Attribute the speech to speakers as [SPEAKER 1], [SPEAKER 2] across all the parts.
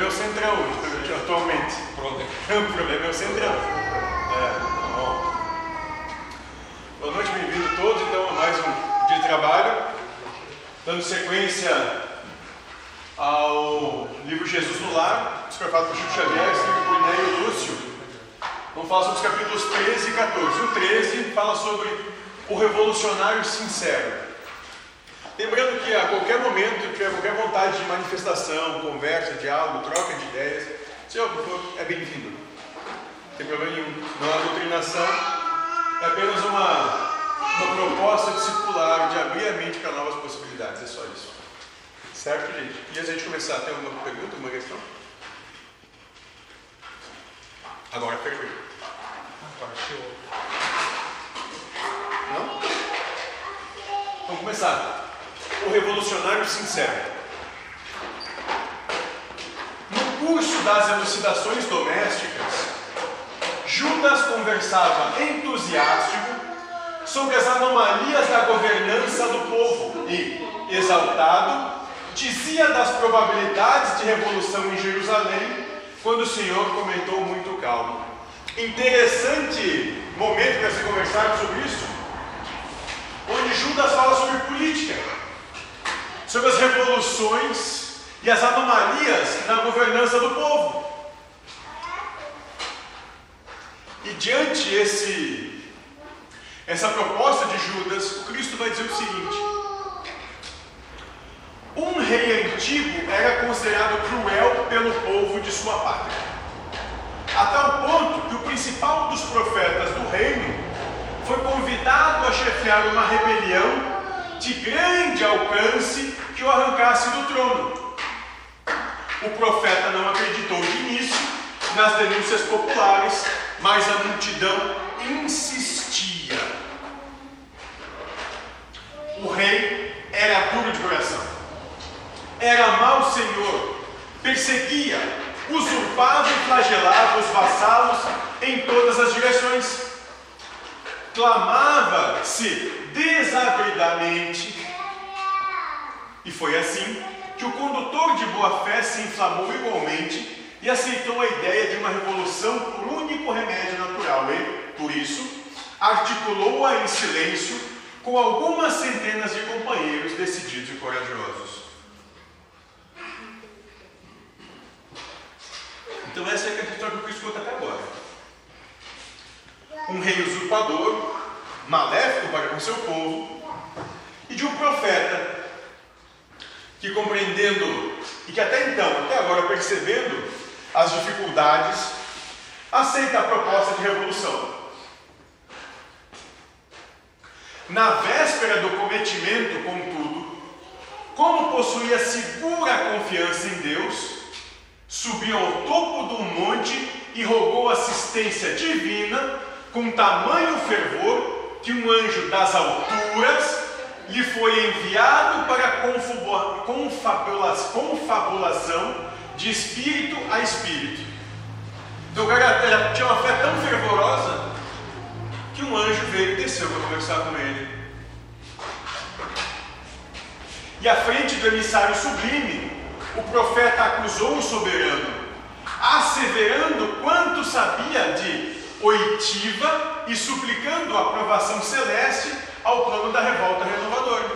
[SPEAKER 1] problema é o centrão atualmente. O problema é o centrão. É, bom. Boa noite, bem-vindo todos então a mais um dia de trabalho, dando sequência ao livro Jesus no Lar, escrevado por Chico Xavier, escrito por Neio Lúcio. Vamos falar sobre os capítulos 13 e 14. O 13 fala sobre o revolucionário sincero. Lembrando que a qualquer momento, tiver qualquer vontade de manifestação, conversa, diálogo, troca de ideias, se é bem-vindo. Não tem problema nenhum. Não há doutrinação, é apenas uma, uma proposta discipular de abrir a mente para novas possibilidades, é só isso. Certo, gente? E antes a gente começar, tem alguma pergunta, alguma questão? Agora pergunta. Agora chegou. Não? Vamos começar o revolucionário sincero. No curso das elucidações domésticas, Judas conversava entusiástico sobre as anomalias da governança do povo e, exaltado, dizia das probabilidades de revolução em Jerusalém quando o Senhor comentou muito calmo. Interessante momento para se conversar sobre isso, onde Judas fala sobre política sobre as revoluções e as anomalias na governança do povo. E diante esse, essa proposta de Judas, o Cristo vai dizer o seguinte: um rei antigo era considerado cruel pelo povo de sua pátria, a tal ponto que o principal dos profetas do reino foi convidado a chefiar uma rebelião de grande alcance que o arrancasse do trono. O profeta não acreditou de início nas denúncias populares, mas a multidão insistia. O rei era duro de coração, era mau senhor, perseguia, usurpava e flagelava os vassalos em todas as direções clamava-se desabridamente. E foi assim que o condutor de boa fé se inflamou igualmente e aceitou a ideia de uma revolução por único remédio natural e, por isso, articulou-a em silêncio com algumas centenas de companheiros decididos e corajosos. Então essa é a história que eu escuto até agora um rei usurpador, maléfico para com seu povo, e de um profeta que, compreendendo e que até então, até agora percebendo as dificuldades, aceita a proposta de revolução. Na véspera do cometimento, contudo, como possuía segura confiança em Deus, subiu ao topo do monte e rogou assistência divina com tamanho fervor que um anjo das alturas lhe foi enviado para confabulação de espírito a espírito. Então o cara tinha uma fé tão fervorosa que um anjo veio e desceu para conversar com ele. E à frente do emissário sublime, o profeta acusou o soberano, asseverando quanto sabia de oitiva e suplicando a aprovação celeste ao plano da revolta renovadora.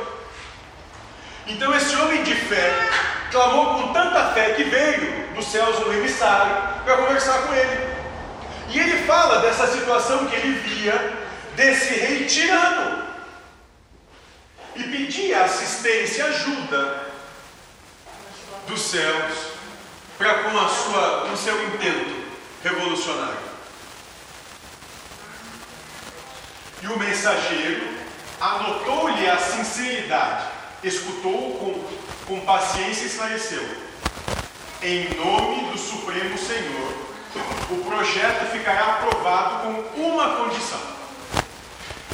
[SPEAKER 1] Então esse homem de fé clamou com tanta fé que veio dos céus um emissário para conversar com ele. E ele fala dessa situação que ele via desse rei tirano e pedia assistência, ajuda dos céus para com a sua, com seu intento revolucionário. E o mensageiro anotou-lhe a sinceridade, escutou-o com, com paciência e esclareceu. Em nome do Supremo Senhor, o projeto ficará aprovado com uma condição.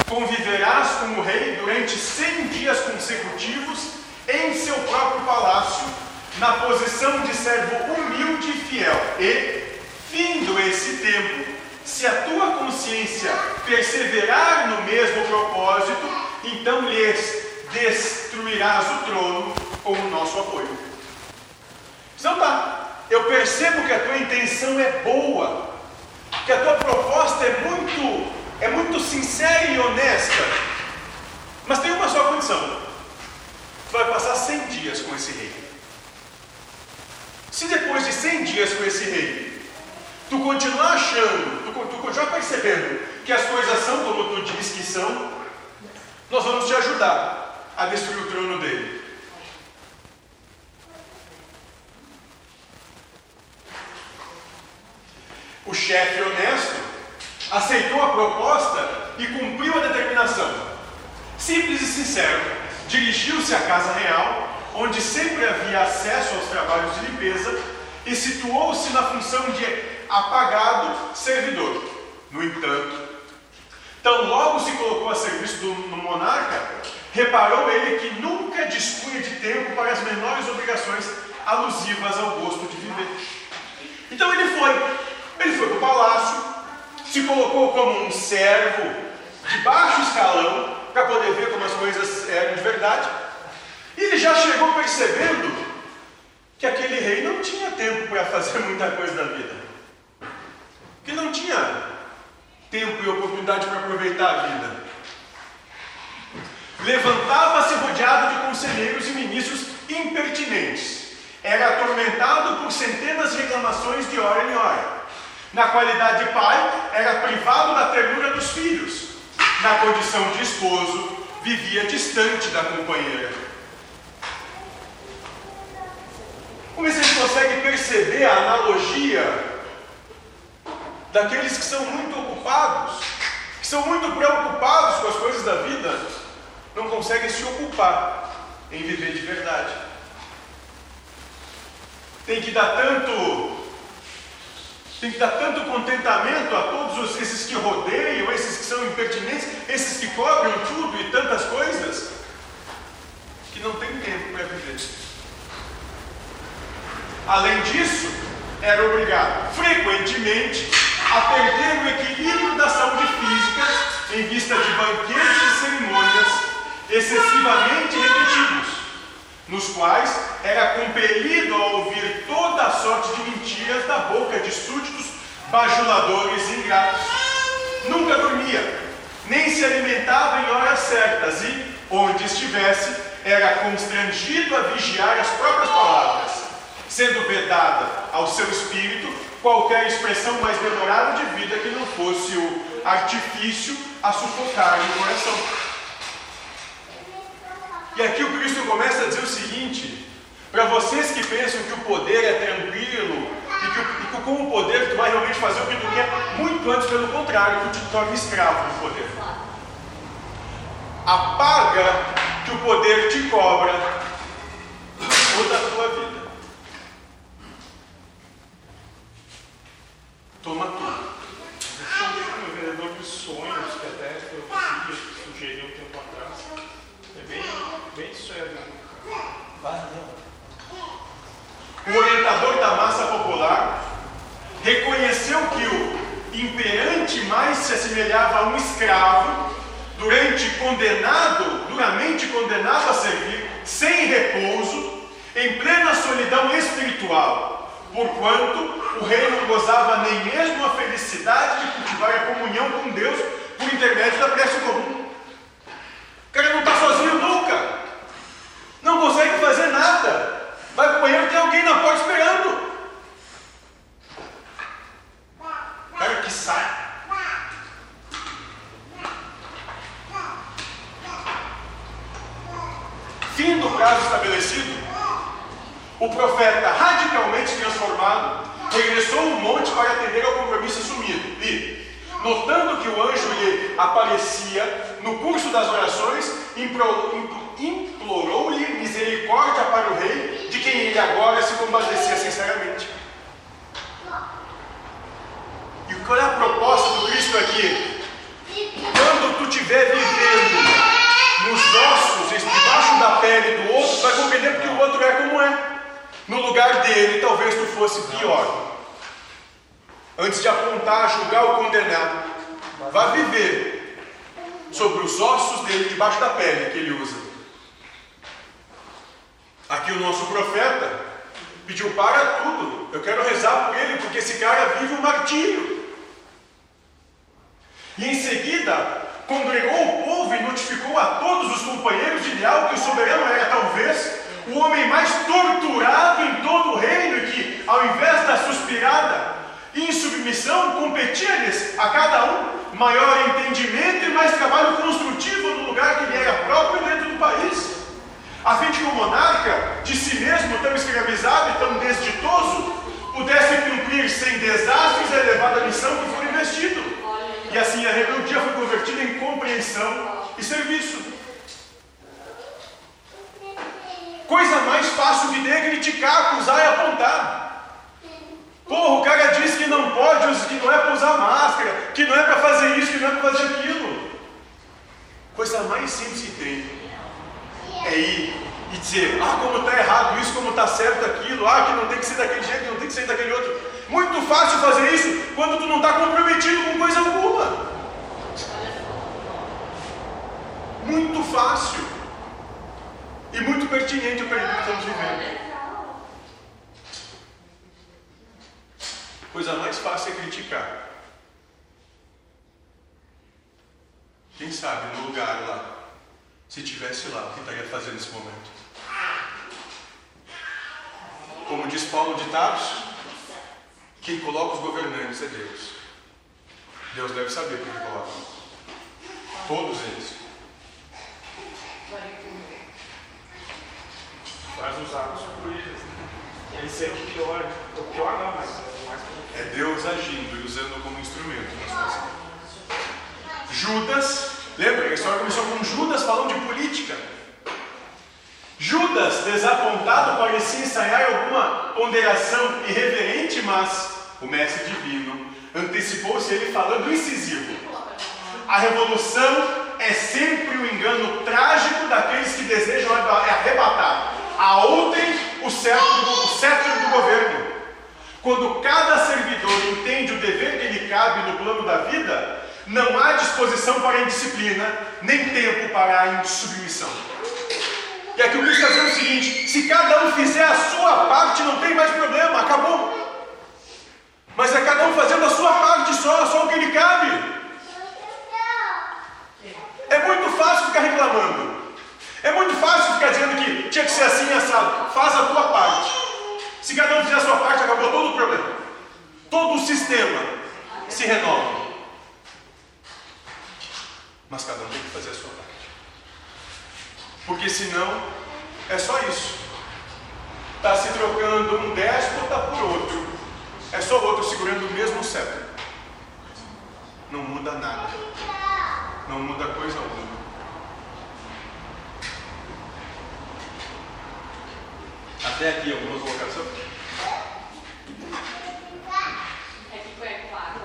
[SPEAKER 1] Conviverás com o rei durante cem dias consecutivos em seu próprio palácio, na posição de servo humilde e fiel. E, findo esse tempo, se a tua consciência perseverar no então lhes destruirás o trono com o nosso apoio. Então tá, eu percebo que a tua intenção é boa, que a tua proposta é muito, é muito sincera e honesta. Mas tem uma só condição: tu vai passar 100 dias com esse rei. Se depois de 100 dias com esse rei, tu continuar achando, tu, tu continuar percebendo que as coisas são como tu diz que são, nós vamos te ajudar a destruir o trono dele. O chefe honesto aceitou a proposta e cumpriu a determinação. Simples e sincero, dirigiu-se à casa real, onde sempre havia acesso aos trabalhos de limpeza, e situou-se na função de apagado servidor. No entanto, tão logo se colocou a serviço do monarca, reparou ele que nunca dispunha de tempo para as menores obrigações alusivas ao gosto de viver. Então ele foi, ele foi para o palácio, se colocou como um servo de baixo escalão, para poder ver como as coisas eram de verdade, e ele já chegou percebendo que aquele rei não tinha tempo para fazer muita coisa da vida, que não tinha tempo e oportunidade para aproveitar a vida. Levantava-se rodeado de conselheiros e ministros impertinentes. Era atormentado por centenas de reclamações de hora em hora. Na qualidade de pai, era privado da ternura dos filhos. Na condição de esposo, vivia distante da companheira. Como é que a gente consegue perceber a analogia daqueles que são muito ocupados, que são muito preocupados com as coisas da vida, não conseguem se ocupar em viver de verdade. Tem que dar tanto tem que dar tanto contentamento a todos esses que rodeiam, esses que são impertinentes, esses que cobrem tudo e tantas coisas, que não tem tempo para viver. Além disso, era obrigado frequentemente a perder o equilíbrio da saúde física em vista de banquetes e cerimônias excessivamente repetidos, nos quais era compelido a ouvir toda a sorte de mentiras da boca de súditos bajuladores e ingratos. Nunca dormia, nem se alimentava em horas certas e, onde estivesse, era constrangido a vigiar as próprias palavras, sendo vedada ao seu espírito qualquer expressão mais demorada de vida que não fosse o artifício a sufocar no coração. E aqui o Cristo começa a dizer o seguinte: para vocês que pensam que o poder é tranquilo e que, e que com o poder tu vai realmente fazer o que tu quer, muito antes, pelo contrário, tu te torna escravo do poder. A paga que o poder te cobra toda a tua vida. toma tudo.
[SPEAKER 2] Um vendedor de sonhos que até eu sugeri um tempo atrás. É bem, bem isso aí.
[SPEAKER 1] O orientador da massa popular reconheceu que o imperante mais se assemelhava a um escravo, durante condenado, duramente condenado a servir, sem repouso, em plena solidão espiritual porquanto o rei não gozava nem mesmo a felicidade de cultivar a comunhão com Deus por intermédio da prece comum. O cara não está sozinho nunca, não consegue fazer nada, vai para o banheiro tem alguém na porta esperando. O cara que sai. Fim do prazo estabelecido, o profeta, radicalmente transformado, regressou ao monte para atender ao compromisso assumido. E, notando que o anjo lhe aparecia no curso das orações, implorou-lhe misericórdia para o rei, de quem ele agora se compadecia sinceramente. E qual é a proposta do Cristo aqui? Quando tu estiver vivendo nos ossos, debaixo da pele do outro, vai compreender porque o outro é como é. No lugar dele, talvez tu fosse pior. Antes de apontar, julgar ou condenar, vá viver sobre os ossos dele, debaixo da pele que ele usa. Aqui o nosso profeta Pediu para tudo. Eu quero rezar por ele, porque esse cara vive um martírio. E em seguida, congregou o povo e notificou a todos os companheiros de Leal que o soberano era talvez o homem mais torturado em todo o reino que, ao invés da suspirada insubmissão, competia-lhes a cada um maior entendimento e mais trabalho construtivo no lugar que lhe era próprio dentro do país, a fim de que o monarca, de si mesmo tão escravizado e tão desditoso, pudesse cumprir sem desastres a elevada missão que foi investido. E assim a rebeldia foi convertida em compreensão e serviço. Coisa mais fácil de ter criticar, acusar e apontar. Porra, o cara diz que não pode, que não é para usar máscara, que não é para fazer isso, que não é para fazer aquilo. Coisa mais simples que tem é ir e dizer, ah, como está errado isso, como está certo aquilo, ah, que não tem que ser daquele jeito, que não tem que ser daquele outro. Muito fácil fazer isso quando tu não está comprometido com coisa alguma. Muito fácil e muito pertinente o período que estamos vivendo. Coisa mais fácil é criticar. Quem sabe no lugar lá, se tivesse lá, o que estaria fazendo nesse momento? Como diz Paulo de Tarso, quem coloca os governantes é Deus. Deus deve saber quem coloca. Todos eles.
[SPEAKER 2] Faz os atos por eles. Ele ser o pior, o pior não, mas é mais
[SPEAKER 1] É Deus agindo e usando como instrumento Judas, lembra? A história começou com Judas falando de política. Judas, desapontado, parecia ensaiar alguma ponderação irreverente, mas o mestre divino antecipou-se ele falando incisivo. A revolução é sempre o um engano trágico daqueles que desejam arrebatar a outrem o cetro, do governo. Quando cada servidor entende o dever que lhe cabe no plano da vida, não há disposição para a indisciplina, nem tempo para a insubmissão. E aqui o Cristo está dizendo o seguinte: se cada um fizer a sua parte, não tem mais problema, acabou. Mas é cada um fazendo a sua parte só, só o que lhe cabe. É muito fácil ficar reclamando. É muito fácil ficar dizendo que tinha que ser assim assado. Faz a tua parte. Se cada um fizer a sua parte, acabou todo o problema. Todo o sistema se renova. Mas cada um tem que fazer a sua parte. Porque senão é só isso. Está se trocando um déspota por outro. É só outro segurando o mesmo cetro. Não muda nada. Não muda coisa alguma. Até aqui, alguma colocação?
[SPEAKER 3] Que foi claro,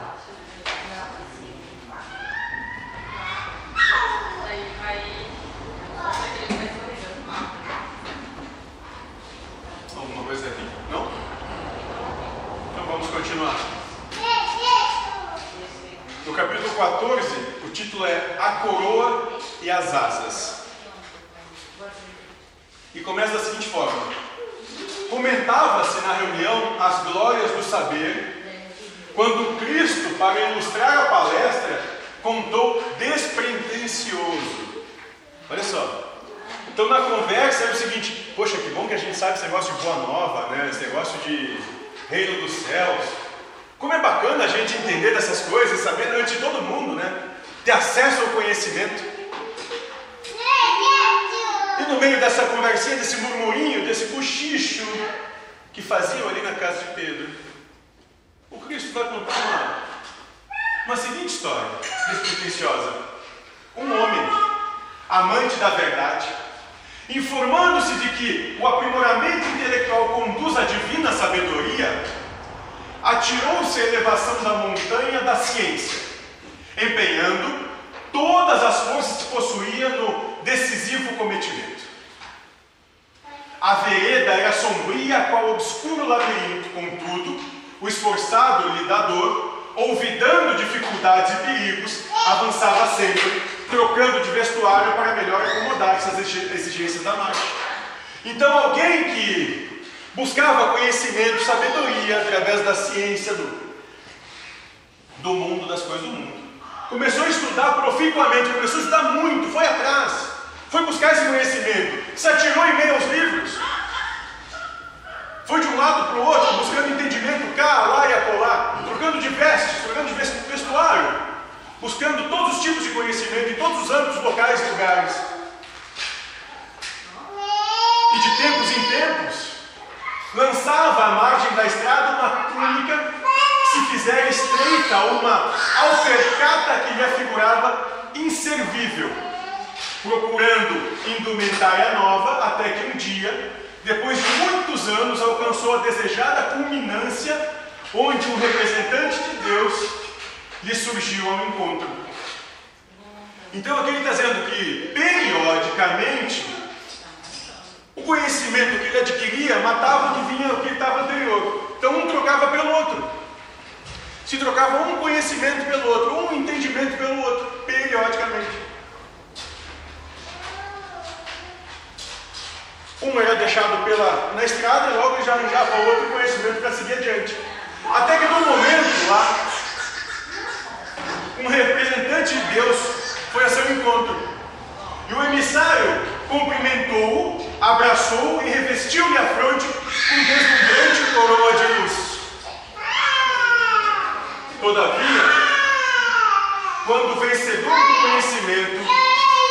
[SPEAKER 3] Aí vai.
[SPEAKER 1] Alguma coisa aqui? Não? Então vamos continuar. No capítulo 14, o título é A Coroa e as Asas. E começa da seguinte forma. Comentava-se na reunião as glórias do saber, quando Cristo, para ilustrar a palestra, contou despretensioso. Olha só. Então na conversa é o seguinte: poxa, que bom que a gente sabe esse negócio de boa nova, né? esse negócio de reino dos céus. Como é bacana a gente entender dessas coisas, saber antes de todo mundo, né? Ter acesso ao conhecimento. No meio dessa conversinha, desse murmurinho, desse cochicho que faziam ali na casa de Pedro, o Cristo vai contar uma, uma seguinte história, despretensiosa. Um homem, amante da verdade, informando-se de que o aprimoramento intelectual conduz à divina sabedoria, atirou-se à elevação da montanha da ciência, empenhando todas as forças que possuía no decisivo cometimento. A vereda era sombria, qual obscuro labirinto, contudo, o esforçado lidador, olvidando dificuldades e perigos, avançava sempre, trocando de vestuário para melhor acomodar-se às exigências da marcha. Então, alguém que buscava conhecimento, sabedoria através da ciência do, do mundo, das coisas do mundo. Começou a estudar proficuamente, começou a estudar muito, foi atrás, foi buscar esse conhecimento, se atirou em meio aos livros, foi de um lado para o outro, buscando entendimento cá, lá e acolá, trocando de vestes, trocando de vestuário, buscando todos os tipos de conhecimento em todos os âmbitos locais e lugares. E de tempos em tempos, lançava à margem da estrada uma túnica que se fizer estreita, uma alpercata que lhe afigurava inservível, procurando indumentária nova até que um dia depois de muitos anos, alcançou a desejada culminância, onde um representante de Deus lhe surgiu ao encontro. Então, aqui ele está dizendo que, periodicamente, o conhecimento que ele adquiria matava o que vinha, o que estava anterior. Então, um trocava pelo outro. Se trocava um conhecimento pelo outro, um entendimento pelo outro, periodicamente. Um era deixado pela, na estrada e logo já arranjava outro conhecimento para seguir adiante. Até que no momento lá, um representante de Deus foi a seu encontro. E o emissário cumprimentou-o, abraçou-o e revestiu-lhe a fronte com deslumbrante coroa de luz. Todavia, quando o vencedor do conhecimento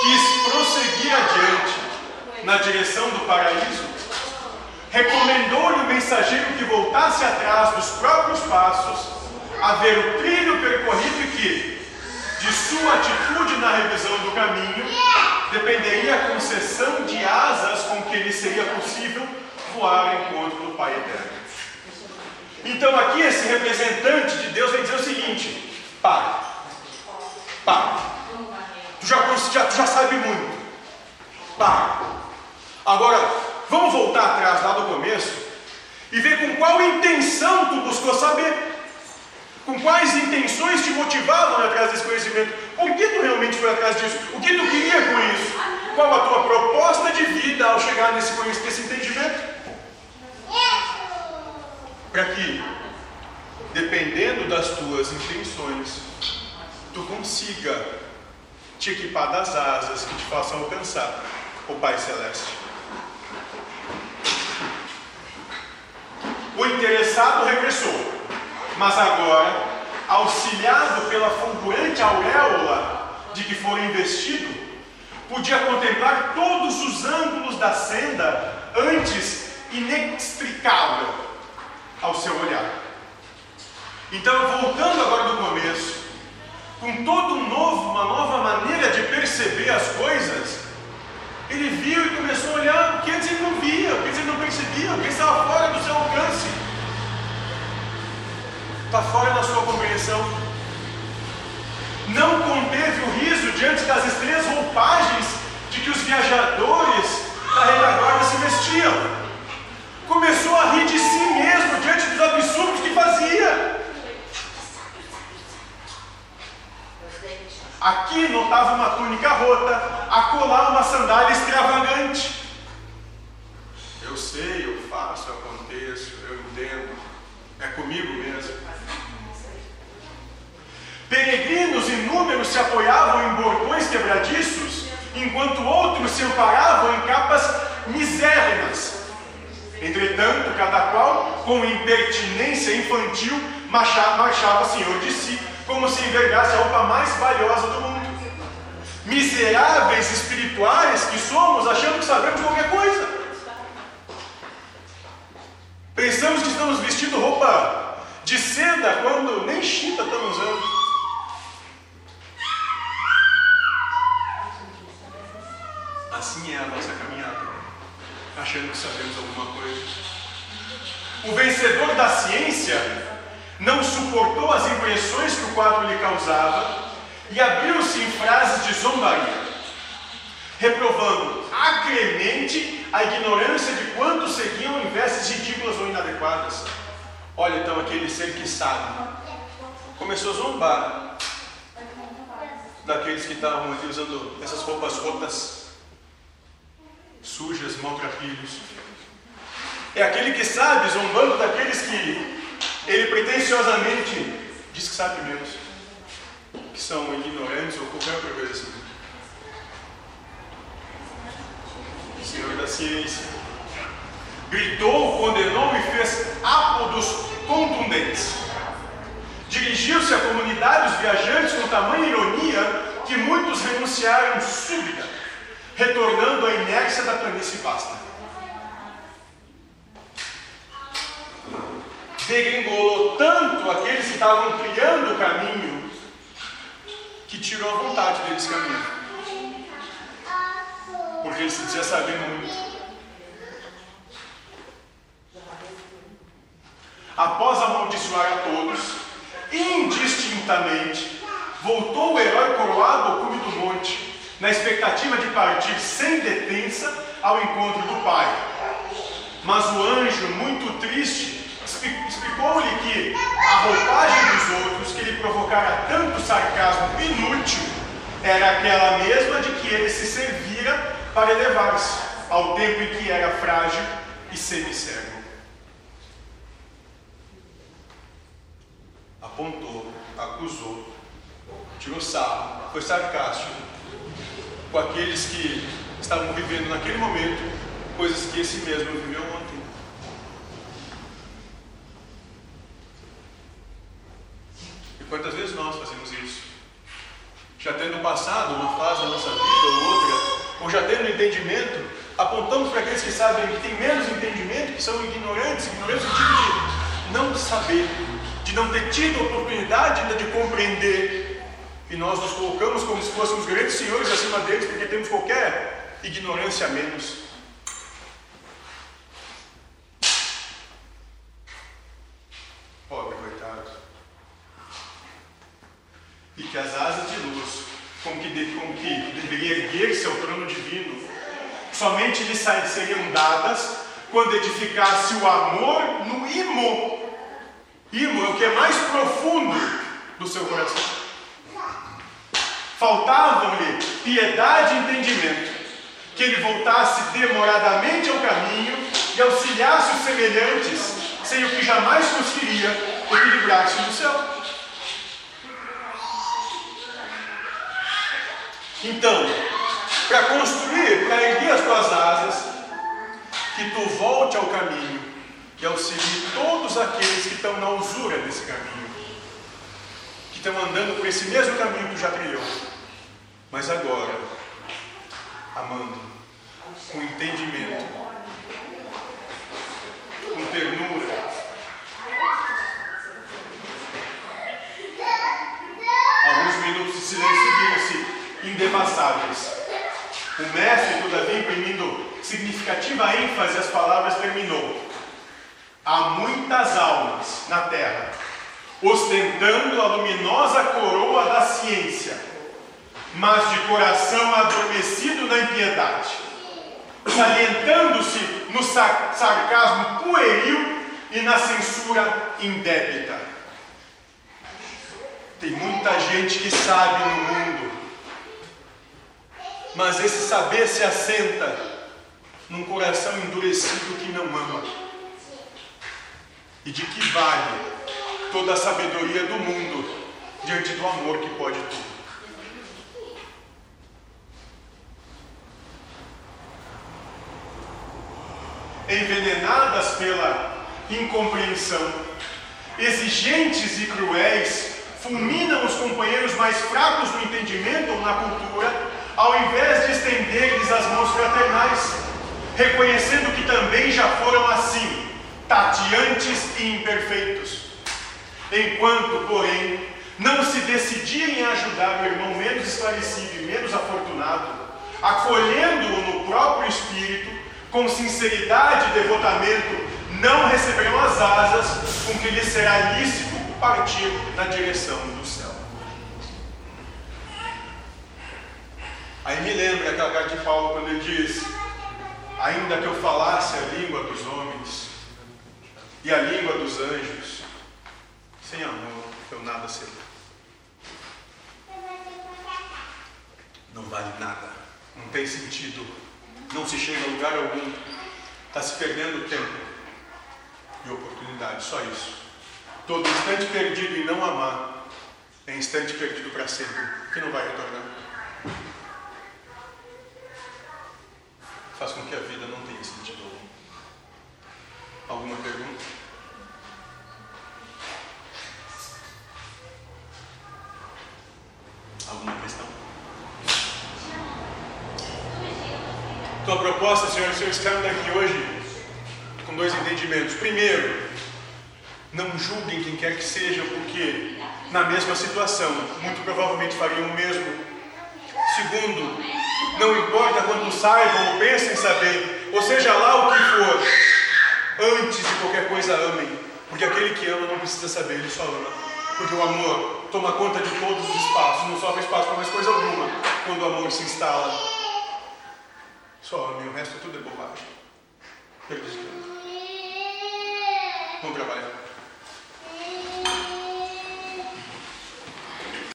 [SPEAKER 1] quis prosseguir adiante, na direção do paraíso, recomendou-lhe o mensageiro que voltasse atrás dos próprios passos, a ver o trilho percorrido e que, de sua atitude na revisão do caminho, dependeria a concessão de asas com que lhe seria possível voar ao encontro do Pai Eterno. Então aqui esse representante de Deus vem dizer o seguinte: Pai, Pai, tu já, já, tu já sabe muito. Pai, Agora, vamos voltar atrás lá do começo e ver com qual intenção tu buscou saber. Com quais intenções te motivavam atrás desse conhecimento? Por que tu realmente foi atrás disso? O que tu queria com isso? Qual a tua proposta de vida ao chegar nesse, nesse entendimento? Para que, dependendo das tuas intenções, tu consiga te equipar das asas que te façam alcançar o Pai Celeste. O interessado regressou, mas agora, auxiliado pela fulgurante auréola de que foi investido, podia contemplar todos os ângulos da senda antes inextricável ao seu olhar. Então, voltando agora do começo, com todo um novo, uma nova maneira de perceber as coisas, ele viu e começou a olhar o que antes ele não via, o que antes ele não percebia, o que estava fora do seu alcance. Está fora da sua compreensão. Não conteve o riso diante das estranhas roupagens de que os viajadores da retaguarda se vestiam. Começou a rir de si mesmo diante dos absurdos que fazia. Aqui notava uma túnica rota, acolá uma sandália extravagante. Eu sei, eu faço, eu aconteço, eu entendo. É comigo mesmo. Peregrinos inúmeros se apoiavam em bordões quebradiços, enquanto outros se amparavam em capas misérrimas. Entretanto, cada qual, com impertinência infantil, marchava, marchava senhor de si, como se envergasse a roupa mais valiosa do mundo. Miseráveis espirituais que somos, achando que sabemos qualquer coisa. Pensamos que estamos vestindo roupa de seda quando nem chita estamos usando. Assim é a nossa caminhada, achando que sabemos alguma coisa. O vencedor da ciência não suportou as impressões que o quadro lhe causava e abriu-se em frases de zombaria, reprovando acremente a ignorância de quantos seguiam em vestes ridículas ou inadequadas. Olha então aquele ser que sabe, começou a zombar daqueles que estavam ali usando essas roupas rotas, sujas, maltrapilhos. É aquele que sabe, zombando daqueles que ele pretensiosamente diz que sabe menos, que são ignorantes ou qualquer outra coisa assim. O Senhor da ciência gritou, condenou e fez ápodos contundentes. Dirigiu-se à comunidade dos viajantes com tamanha ironia que muitos renunciaram súbita, retornando à inércia da planície vasta. Degringolou tanto aqueles que estavam criando o caminho que tirou a vontade deles caminhar. Porque ele se dizia saber muito. Após amaldiçoar a todos, indistintamente, voltou o herói coroado ao cume do monte, na expectativa de partir sem detença ao encontro do Pai. Mas o anjo, muito triste, explicou-lhe que a roupagem dos outros que lhe provocara tanto sarcasmo inútil era aquela mesma de que ele se servira para elevar-se, ao tempo em que era frágil e semicego. Apontou, acusou, tirou sarro, foi sarcástico com aqueles que estavam vivendo naquele momento coisas que esse mesmo viveu ontem. Quantas vezes nós fazemos isso? Já tendo passado uma fase da nossa vida ou outra, ou já tendo entendimento, apontamos para aqueles que sabem que têm menos entendimento, que são ignorantes, ignorantes no sentido de não saber, de não ter tido a oportunidade ainda de compreender e nós nos colocamos como se fôssemos grandes senhores acima deles, porque temos qualquer ignorância a menos. Que as asas de luz, com que, com que deveria erguer-se ao trono divino, somente lhe seriam dadas quando edificasse o amor no imo. Imo é o que é mais profundo do seu coração. Faltavam-lhe piedade e entendimento, que ele voltasse demoradamente ao caminho e auxiliasse os semelhantes, sem o que jamais conseguiria equilibrar-se no céu. Então, para construir, para erguer as tuas asas, que tu volte ao caminho e auxilie todos aqueles que estão na usura desse caminho estão andando por esse mesmo caminho que tu já trilhou. Mas agora, amando, com entendimento, com ternura, alguns minutos de silêncio seguiram-se indevassáveis. O mestre, todavia, imprimindo significativa ênfase às palavras, terminou. Há muitas almas na terra ostentando a luminosa coroa da ciência, mas de coração adormecido na impiedade, salientando-se no sarcasmo pueril e na censura indébita. Tem muita gente que sabe no mundo, mas esse saber se assenta num coração endurecido que não ama. E de que vale toda a sabedoria do mundo diante do amor que pode tudo. Envenenadas pela incompreensão, exigentes e cruéis, fulminam os companheiros mais fracos no entendimento ou na cultura, ao invés de estender-lhes as mãos fraternais, reconhecendo que também já foram assim, tateantes e imperfeitos Enquanto, porém, não se decidirem a ajudar o irmão menos esclarecido e menos afortunado, acolhendo-o no próprio espírito, com sinceridade e devotamento, não receberão as asas com que lhes será lícito partir na direção do céu. Aí me lembra aquela carta de Paulo quando ele diz: Ainda que eu falasse a língua dos homens e a língua dos anjos, sem amor, eu nada serei. Não vale nada. Não tem sentido. Não se chega a lugar algum. Está se perdendo tempo. e oportunidade, só isso. Todo instante perdido em não amar é instante perdido para sempre, que não vai retornar. Faz com que a vida não tenha sentido algum. Alguma pergunta? Alguma questão? Então a proposta, senhoras e senhores, saíram daqui hoje com dois entendimentos. Primeiro, não julguem quem quer que seja, porque na mesma situação, muito provavelmente fariam o mesmo. Segundo, não importa quanto saibam ou pensem saber, ou seja lá o que for, antes de qualquer coisa amem, porque aquele que ama não precisa saber, ele só ama. Porque o amor toma conta de todos os espaços, não sobra espaço para mais coisa alguma quando o amor se instala. Só amem, o resto tudo é bobagem. Perdido. Vamos trabalhar.